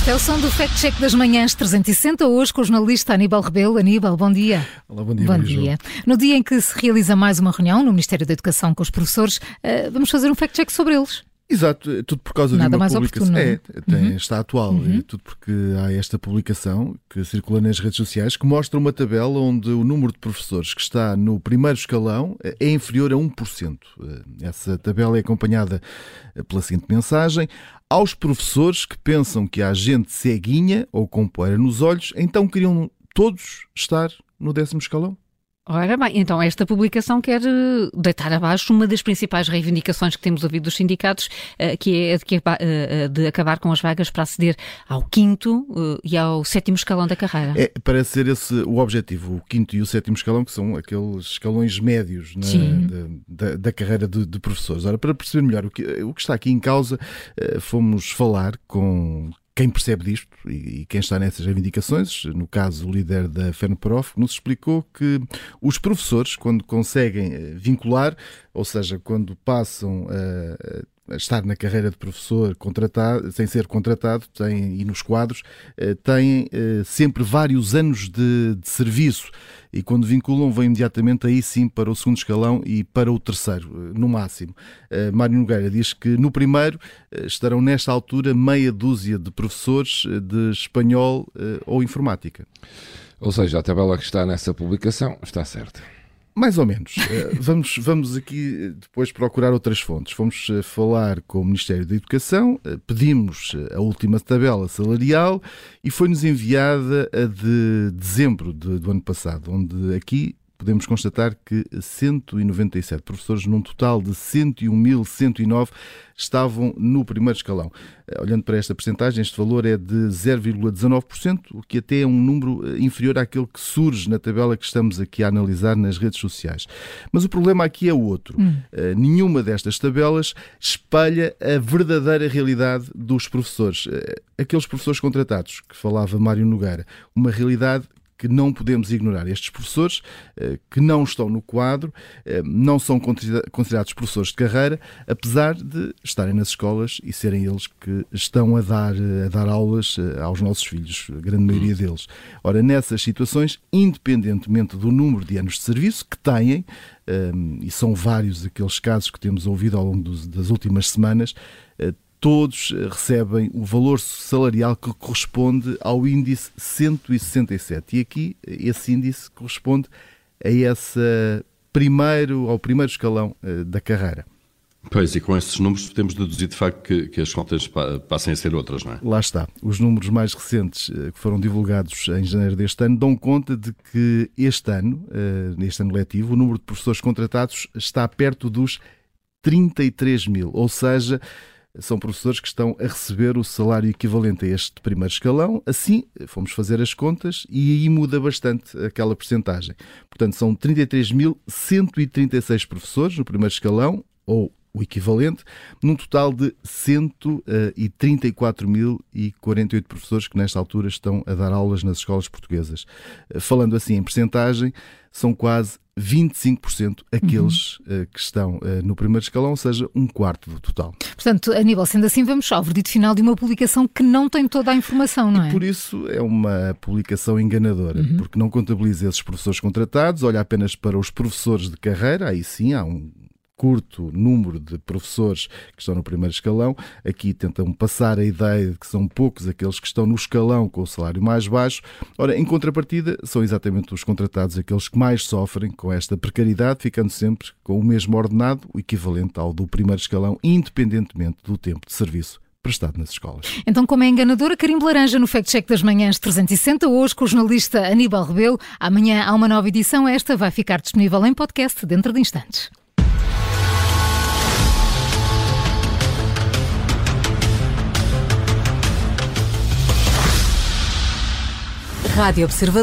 Este é o som do Fact Check das Manhãs 360, hoje com o jornalista Aníbal Rebelo. Aníbal, bom dia. Olá, bom dia. Bom dia. No dia em que se realiza mais uma reunião no Ministério da Educação com os professores, eh, vamos fazer um fact check sobre eles. Exato, é tudo por causa Nada de uma mais publicação. oportuno, É, não tem- Uhum. está atual, é tudo porque há esta publicação que circula nas redes sociais que mostra uma tabela onde o número de professores que está no primeiro escalão eh, é inferior a 1%. Eh, Essa tabela é acompanhada eh, pela seguinte mensagem: aos professores que pensam que há gente ceguinha ou com poeira nos olhos, então queriam todos estar no décimo escalão? Ora bem, então esta publicação quer eh, deitar abaixo uma das principais reivindicações que temos ouvido dos sindicatos, eh, que é de, eh, de acabar com as vagas para aceder ao quinto e ao sétimo escalão da carreira. É, parece ser esse o objetivo, o quinto e o sétimo escalão, que são aqueles escalões médios na- Sim. da, da- carreira de, de professores. Ora, para perceber melhor o que, o que está aqui em causa, fomos falar com quem percebe disto e, e quem está nessas reivindicações, no caso o líder da FENPROF, nos explicou que os professores, quando conseguem eh, vincular, ou seja, quando passam a a estar na carreira de professor contratado, sem ser contratado, têm, e nos quadros, eh, têm eh, sempre vários anos de, de serviço e quando vinculam vão imediatamente aí sim para o segundo escalão e para o terceiro, eh, no máximo. Mário Nogueira diz que no primeiro estarão nesta altura meia dúzia de professores de espanhol ou informática. Ou seja, a tabela que está nessa publicação está certa. Mais ou menos. Eh, vamos, vamos aqui eh, depois procurar outras fontes. Fomos eh, falar com o Ministério da Educação, pedimos a última tabela salarial e foi-nos enviada a de dezembro de- do ano passado, onde aqui podemos constatar que 197 professores, num total de 101.109, estavam no primeiro escalão. Eh, Olhando para esta percentagem, este valor é de 0,19%, o que até é um número eh, inferior àquele que surge na tabela que estamos aqui a analisar nas redes sociais. Mas o problema aqui é outro. Eh, Nenhuma destas tabelas espelha a verdadeira realidade dos professores. Aqueles professores contratados que falava Mário Nogueira. Uma realidade que não podemos ignorar. Estes professores eh, que não estão no quadro eh, não são considera- considerados professores de carreira, apesar de estarem nas escolas e serem eles que estão a dar, eh, a dar aulas aos nossos filhos, a grande maioria deles. Ora, nessas situações, independentemente do número de anos de serviço que têm, e são vários aqueles casos que temos ouvido ao longo das últimas semanas, todos eh, recebem o valor salarial que corresponde ao índice 167. E aqui eh, esse índice corresponde a esse primeiro, ao primeiro escalão eh, da carreira. Pois, e com esses números podemos deduzir de facto que, que as contas pa- passem a ser outras, não é? Lá está. Os números mais recentes que foram divulgados em janeiro deste ano dão conta de que este ano, neste ano letivo, o número de professores contratados está perto dos 33 mil, ou seja, são professores que estão a receber o salário equivalente a este primeiro escalão. Assim, fomos fazer as contas e aí muda bastante aquela percentagem. Portanto, são 33.136 professores no primeiro escalão, ou o equivalente, num total de 134.048 professores que nesta altura estão a dar aulas nas escolas portuguesas. Eh, Falando assim em percentagem, são quase 25% aqueles eh, que estão eh, no primeiro escalão, ou seja, um quarto do total. Portanto, Aníbal, sendo assim, vamos ao verdito final de uma publicação que não tem toda a informação, não é? Por isso é uma publicação enganadora, porque não contabiliza esses professores contratados, olha apenas para os professores de carreira, aí sim há um curto número de professores que estão no primeiro escalão. Aqui tentam passar a ideia de que são poucos aqueles que estão no escalão com o salário mais baixo. Ora, em contrapartida, são exatamente os contratados aqueles que mais sofrem com esta precariedade, ficando sempre com o mesmo ordenado, o equivalente ao do primeiro escalão, independentemente do tempo de serviço prestado nas escolas. Então, como é enganadora, carimbo laranja no Fact Check das Manhãs 360, hoje com o jornalista Aníbal Rebelo. Amanhã há uma nova edição, esta vai ficar disponível em podcast dentro de instantes. Rádio Observador.